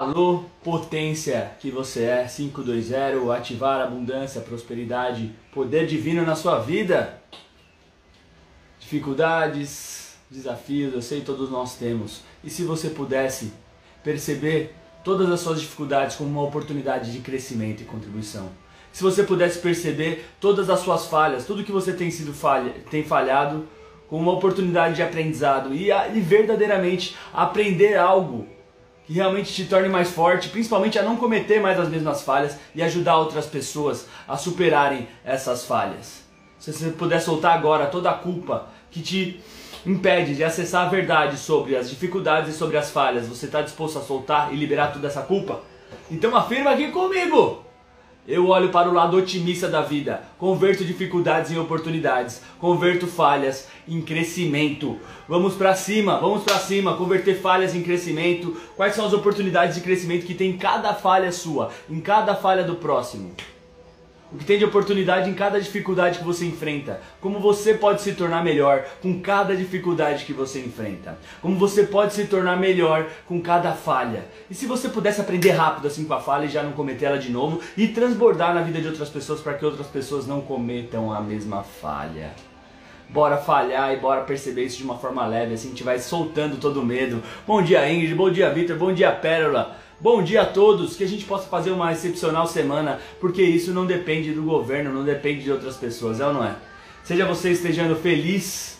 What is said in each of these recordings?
Alô, potência que você é, 520, ativar abundância, prosperidade, poder divino na sua vida. Dificuldades, desafios, eu sei todos nós temos. E se você pudesse perceber todas as suas dificuldades como uma oportunidade de crescimento e contribuição. Se você pudesse perceber todas as suas falhas, tudo que você tem sido falha, tem falhado como uma oportunidade de aprendizado e, e verdadeiramente aprender algo que realmente te torne mais forte, principalmente a não cometer mais as mesmas falhas e ajudar outras pessoas a superarem essas falhas. Se você puder soltar agora toda a culpa que te impede de acessar a verdade sobre as dificuldades e sobre as falhas, você está disposto a soltar e liberar toda essa culpa? Então afirma aqui comigo! Eu olho para o lado otimista da vida, converto dificuldades em oportunidades, converto falhas em crescimento. Vamos para cima, vamos para cima, converter falhas em crescimento. Quais são as oportunidades de crescimento que tem em cada falha sua, em cada falha do próximo? O que tem de oportunidade em cada dificuldade que você enfrenta, como você pode se tornar melhor com cada dificuldade que você enfrenta, como você pode se tornar melhor com cada falha. E se você pudesse aprender rápido assim com a falha e já não cometer ela de novo e transbordar na vida de outras pessoas para que outras pessoas não cometam a mesma falha. Bora falhar e bora perceber isso de uma forma leve, assim a gente vai soltando todo o medo. Bom dia Ingrid, bom dia Victor, bom dia Pérola. Bom dia a todos, que a gente possa fazer uma excepcional semana, porque isso não depende do governo, não depende de outras pessoas, é ou não é? Seja você estejando feliz,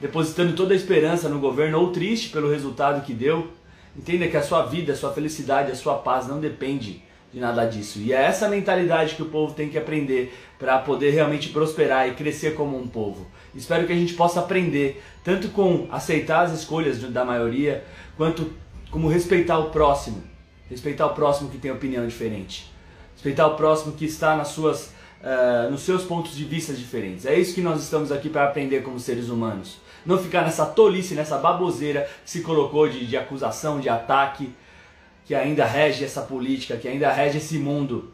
depositando toda a esperança no governo ou triste pelo resultado que deu, entenda que a sua vida, a sua felicidade, a sua paz não depende de nada disso. E é essa mentalidade que o povo tem que aprender para poder realmente prosperar e crescer como um povo. Espero que a gente possa aprender tanto com aceitar as escolhas da maioria, quanto como respeitar o próximo Respeitar o próximo que tem opinião diferente. Respeitar o próximo que está nas suas, uh, nos seus pontos de vista diferentes. É isso que nós estamos aqui para aprender como seres humanos. Não ficar nessa tolice, nessa baboseira que se colocou de, de acusação, de ataque, que ainda rege essa política, que ainda rege esse mundo.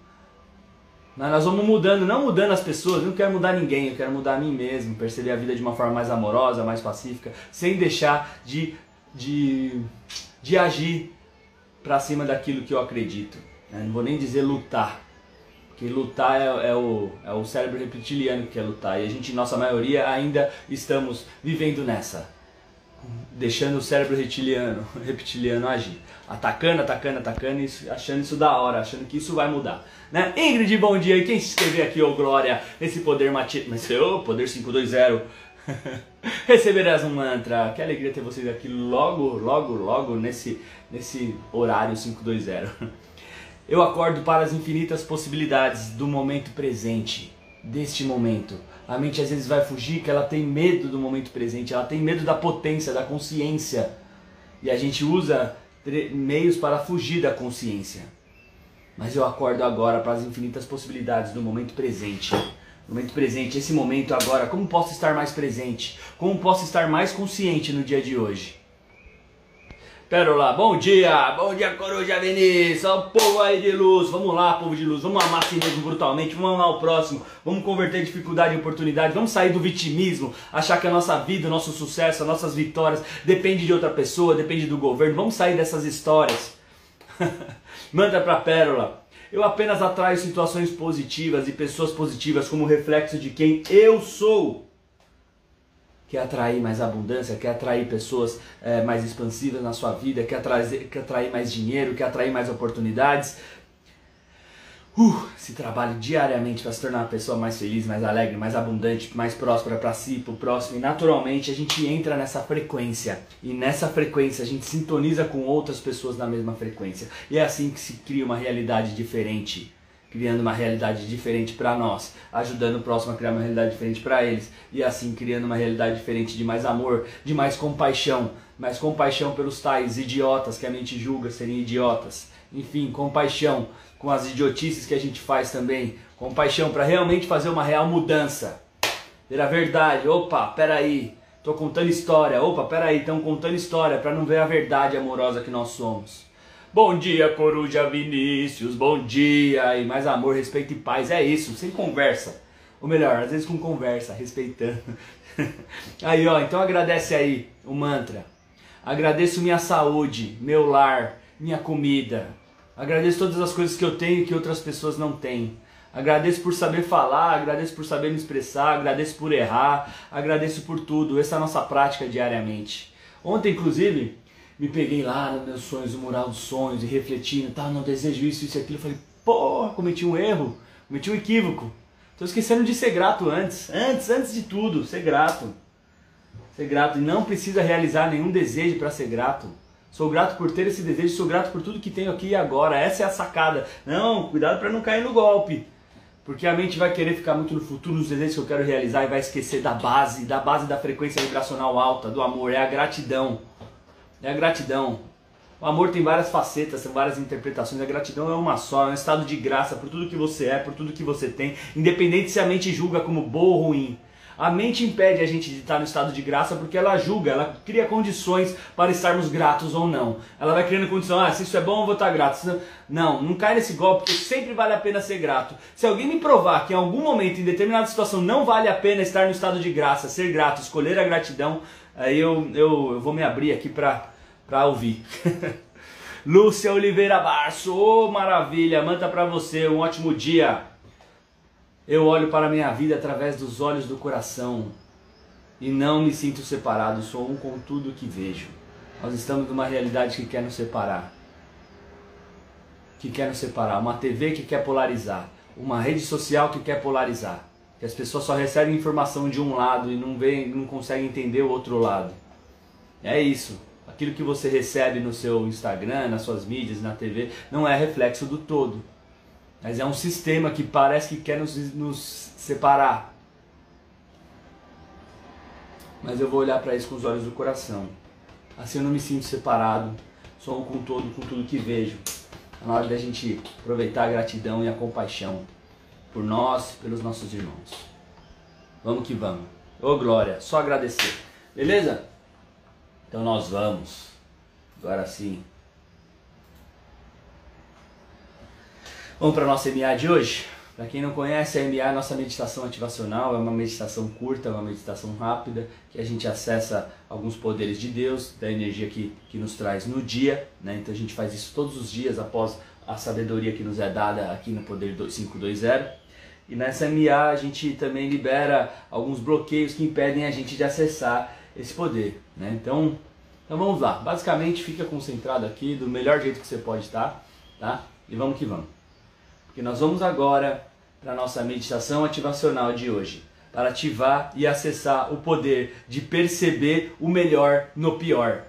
Mas nós vamos mudando, não mudando as pessoas, eu não quero mudar ninguém, eu quero mudar a mim mesmo, perceber a vida de uma forma mais amorosa, mais pacífica, sem deixar de, de, de agir para cima daquilo que eu acredito. Né? Não vou nem dizer lutar, porque lutar é, é, o, é o cérebro reptiliano que quer lutar. E a gente, nossa maioria, ainda estamos vivendo nessa. Deixando o cérebro reptiliano, reptiliano agir. Atacando, atacando, atacando, achando isso da hora, achando que isso vai mudar. Né? Ingrid, bom dia. E quem se inscrever aqui, ô Glória, esse poder mati... Mas, ô, poder 520 Receberás um mantra. Que alegria ter vocês aqui logo, logo, logo nesse, nesse horário 520. Eu acordo para as infinitas possibilidades do momento presente, deste momento. A mente às vezes vai fugir, que ela tem medo do momento presente, ela tem medo da potência, da consciência. E a gente usa meios para fugir da consciência. Mas eu acordo agora para as infinitas possibilidades do momento presente momento presente, esse momento agora, como posso estar mais presente? Como posso estar mais consciente no dia de hoje? Pérola, bom dia, bom dia Coruja Vinícius, o povo aí de luz, vamos lá povo de luz, vamos amar assim mesmo brutalmente, vamos amar o próximo, vamos converter dificuldade em oportunidade, vamos sair do vitimismo, achar que a nossa vida, o nosso sucesso, as nossas vitórias depende de outra pessoa, depende do governo, vamos sair dessas histórias. Manda pra Pérola, eu apenas atraio situações positivas e pessoas positivas como reflexo de quem eu sou. Quer atrair mais abundância, quer atrair pessoas é, mais expansivas na sua vida, quer, trazer, quer atrair mais dinheiro, quer atrair mais oportunidades, uh, se trabalha diariamente para se tornar uma pessoa mais feliz, mais alegre, mais abundante, mais próspera para si, para o próximo. E naturalmente a gente entra nessa frequência. E nessa frequência a gente sintoniza com outras pessoas na mesma frequência. E é assim que se cria uma realidade diferente. Criando uma realidade diferente para nós, ajudando o próximo a criar uma realidade diferente para eles, e assim criando uma realidade diferente de mais amor, de mais compaixão, mais compaixão pelos tais idiotas que a mente julga serem idiotas. Enfim, compaixão com as idiotices que a gente faz também, compaixão para realmente fazer uma real mudança. Ver a verdade, opa, peraí, tô contando história, opa, peraí, estão contando história para não ver a verdade amorosa que nós somos. Bom dia, Coruja Vinícius, bom dia, e mais amor, respeito e paz, é isso, sem conversa. Ou melhor, às vezes com conversa, respeitando. aí, ó, então agradece aí o mantra. Agradeço minha saúde, meu lar, minha comida, Agradeço todas as coisas que eu tenho e que outras pessoas não têm. Agradeço por saber falar, agradeço por saber me expressar, agradeço por errar, agradeço por tudo. Essa é a nossa prática diariamente. Ontem, inclusive, me peguei lá nos meus sonhos, no mural dos sonhos, e refletindo, tá, não desejo isso, isso e aquilo. Falei, pô, cometi um erro, cometi um equívoco. Tô esquecendo de ser grato antes. Antes, antes de tudo, ser grato. Ser grato. E não precisa realizar nenhum desejo para ser grato. Sou grato por ter esse desejo, sou grato por tudo que tenho aqui e agora. Essa é a sacada. Não, cuidado para não cair no golpe. Porque a mente vai querer ficar muito no futuro, nos desejos que eu quero realizar e vai esquecer da base, da base da frequência vibracional alta, do amor, é a gratidão. É a gratidão. O amor tem várias facetas, tem várias interpretações. A gratidão é uma só, é um estado de graça por tudo que você é, por tudo que você tem, independente se a mente julga como bom ou ruim. A mente impede a gente de estar no estado de graça porque ela julga, ela cria condições para estarmos gratos ou não. Ela vai criando condição, ah, se isso é bom eu vou estar grato. Não, não cai nesse golpe porque sempre vale a pena ser grato. Se alguém me provar que em algum momento, em determinada situação, não vale a pena estar no estado de graça, ser grato, escolher a gratidão, aí eu, eu, eu vou me abrir aqui para ouvir. Lúcia Oliveira Barço, oh, maravilha, manda para você, um ótimo dia. Eu olho para a minha vida através dos olhos do coração e não me sinto separado, sou um com tudo que vejo. Nós estamos numa realidade que quer nos separar. Que quer nos separar. Uma TV que quer polarizar. Uma rede social que quer polarizar. Que as pessoas só recebem informação de um lado e não, vê, não conseguem entender o outro lado. É isso. Aquilo que você recebe no seu Instagram, nas suas mídias, na TV, não é reflexo do todo. Mas é um sistema que parece que quer nos, nos separar. Mas eu vou olhar para isso com os olhos do coração. Assim eu não me sinto separado. Sou um com todo, com tudo que vejo. É na hora da gente aproveitar a gratidão e a compaixão por nós, pelos nossos irmãos. Vamos que vamos. Ô oh, glória, só agradecer. Beleza? Então nós vamos. Agora sim. Vamos para a nossa MA de hoje? Para quem não conhece, a MA é nossa meditação ativacional, é uma meditação curta, uma meditação rápida, que a gente acessa alguns poderes de Deus, da energia que, que nos traz no dia. Né? Então a gente faz isso todos os dias após a sabedoria que nos é dada aqui no Poder 520. E nessa MA a gente também libera alguns bloqueios que impedem a gente de acessar esse poder. Né? Então, então vamos lá. Basicamente fica concentrado aqui do melhor jeito que você pode estar. Tá? E vamos que vamos que nós vamos agora para a nossa meditação ativacional de hoje, para ativar e acessar o poder de perceber o melhor no pior,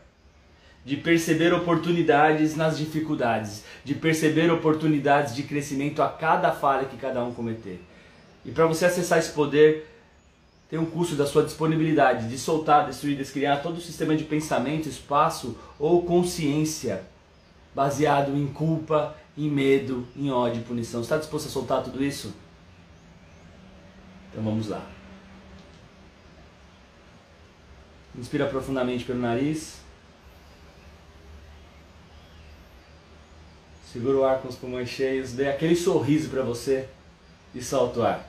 de perceber oportunidades nas dificuldades, de perceber oportunidades de crescimento a cada falha que cada um cometer. E para você acessar esse poder, tem um custo da sua disponibilidade de soltar, destruir, descriar todo o sistema de pensamento, espaço ou consciência baseado em culpa, em medo, em ódio, punição. Está disposto a soltar tudo isso? Então vamos lá. Inspira profundamente pelo nariz. Segura o ar com os pulmões cheios. Dê aquele sorriso para você e solta o ar.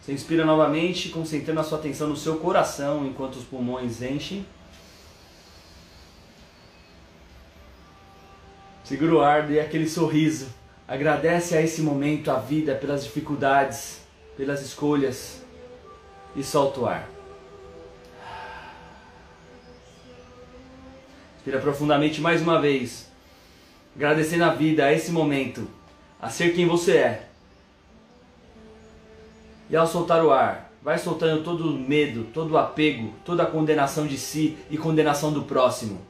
Você inspira novamente, concentrando a sua atenção no seu coração enquanto os pulmões enchem. Segura o ar, dê aquele sorriso. Agradece a esse momento, a vida, pelas dificuldades, pelas escolhas. E solta o ar. Respira profundamente mais uma vez. Agradecendo a vida, a esse momento, a ser quem você é. E ao soltar o ar, vai soltando todo o medo, todo o apego, toda a condenação de si e condenação do próximo.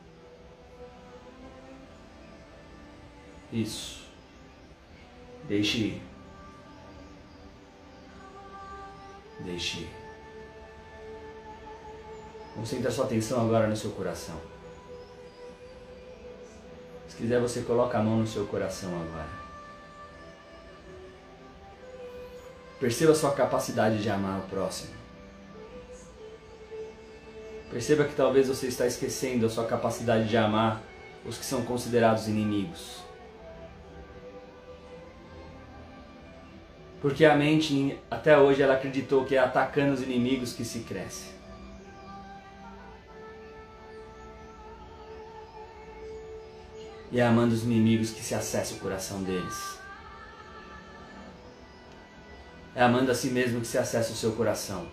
Isso. Deixe ir. Deixe ir. Concentre a sua atenção agora no seu coração. Se quiser, você coloca a mão no seu coração agora. Perceba a sua capacidade de amar o próximo. Perceba que talvez você está esquecendo a sua capacidade de amar os que são considerados inimigos. Porque a mente, até hoje, ela acreditou que é atacando os inimigos que se cresce. E é amando os inimigos que se acessa o coração deles. É amando a si mesmo que se acessa o seu coração.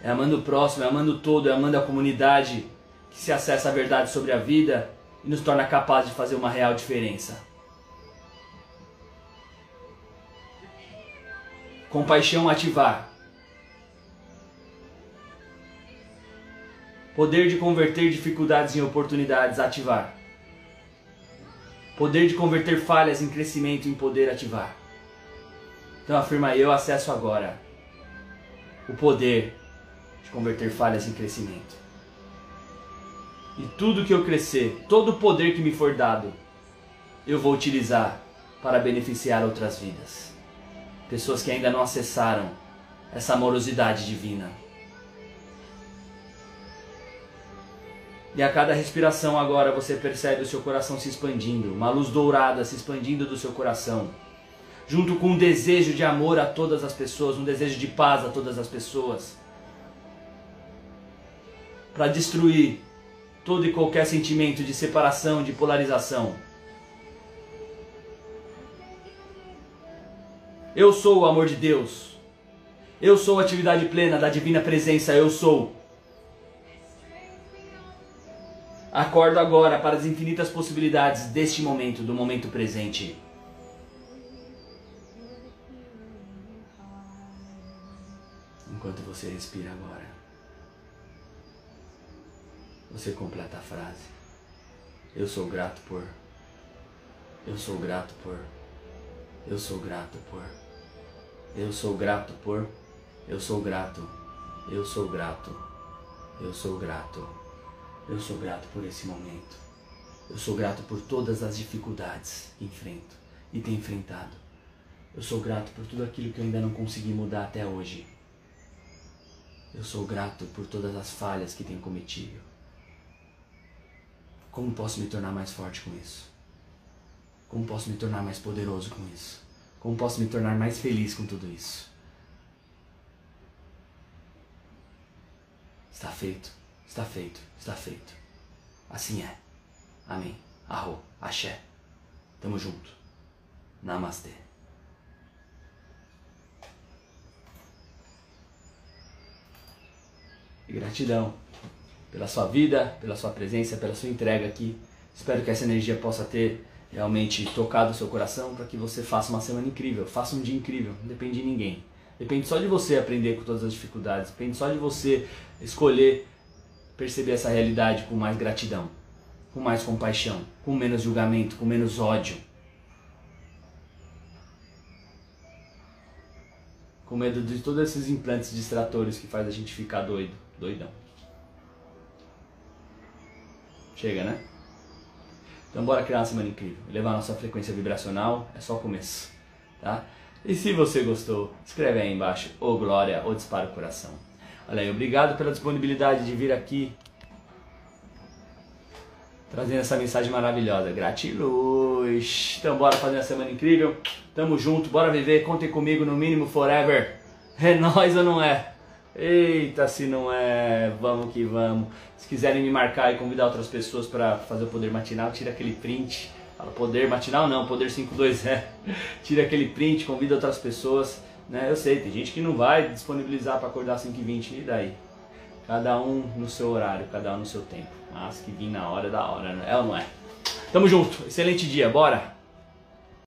É amando o próximo, é amando o todo, é amando a comunidade que se acessa a verdade sobre a vida e nos torna capazes de fazer uma real diferença. Compaixão ativar. Poder de converter dificuldades em oportunidades ativar. Poder de converter falhas em crescimento em poder ativar. Então afirma eu acesso agora o poder de converter falhas em crescimento. E tudo que eu crescer, todo o poder que me for dado, eu vou utilizar para beneficiar outras vidas. Pessoas que ainda não acessaram essa amorosidade divina. E a cada respiração agora você percebe o seu coração se expandindo, uma luz dourada se expandindo do seu coração, junto com um desejo de amor a todas as pessoas, um desejo de paz a todas as pessoas, para destruir todo e qualquer sentimento de separação, de polarização. Eu sou o amor de Deus. Eu sou a atividade plena da divina presença. Eu sou. Acordo agora para as infinitas possibilidades deste momento, do momento presente. Enquanto você respira agora você completa a frase. Eu sou grato por. Eu sou grato por. Eu sou grato por. Eu sou grato por. Eu sou grato. Eu sou grato. Eu sou grato. Eu sou grato por esse momento. Eu sou grato por todas as dificuldades que enfrento e tenho enfrentado. Eu sou grato por tudo aquilo que eu ainda não consegui mudar até hoje. Eu sou grato por todas as falhas que tenho cometido. Como posso me tornar mais forte com isso? Como posso me tornar mais poderoso com isso? Como posso me tornar mais feliz com tudo isso? Está feito, está feito, está feito. Assim é. Amém. Arro, axé. Tamo junto. Namastê. E gratidão pela sua vida, pela sua presença, pela sua entrega aqui. Espero que essa energia possa ter realmente tocado o seu coração para que você faça uma semana incrível, faça um dia incrível, não depende de ninguém. Depende só de você aprender com todas as dificuldades, depende só de você escolher perceber essa realidade com mais gratidão, com mais compaixão, com menos julgamento, com menos ódio. Com medo de todos esses implantes distratores que faz a gente ficar doido, doidão. Chega, né? Então bora criar uma semana incrível. Levar a nossa frequência vibracional é só o começo, tá? E se você gostou, escreve aí embaixo ou glória ou dispara o coração. Olha aí, obrigado pela disponibilidade de vir aqui trazendo essa mensagem maravilhosa. Gratiluz. Então bora fazer uma semana incrível. Tamo junto, bora viver. Contem comigo no mínimo forever. É nós ou não é? Eita, se não é, vamos que vamos. Se quiserem me marcar e convidar outras pessoas para fazer o poder matinal, tira aquele print. Fala poder matinal não, poder 52 é. Tira aquele print, convida outras pessoas. Né? Eu sei, tem gente que não vai disponibilizar para acordar 5 e 20 daí? Cada um no seu horário, cada um no seu tempo. Mas que vir na hora da hora, né? é ou não é? Tamo junto, excelente dia, bora!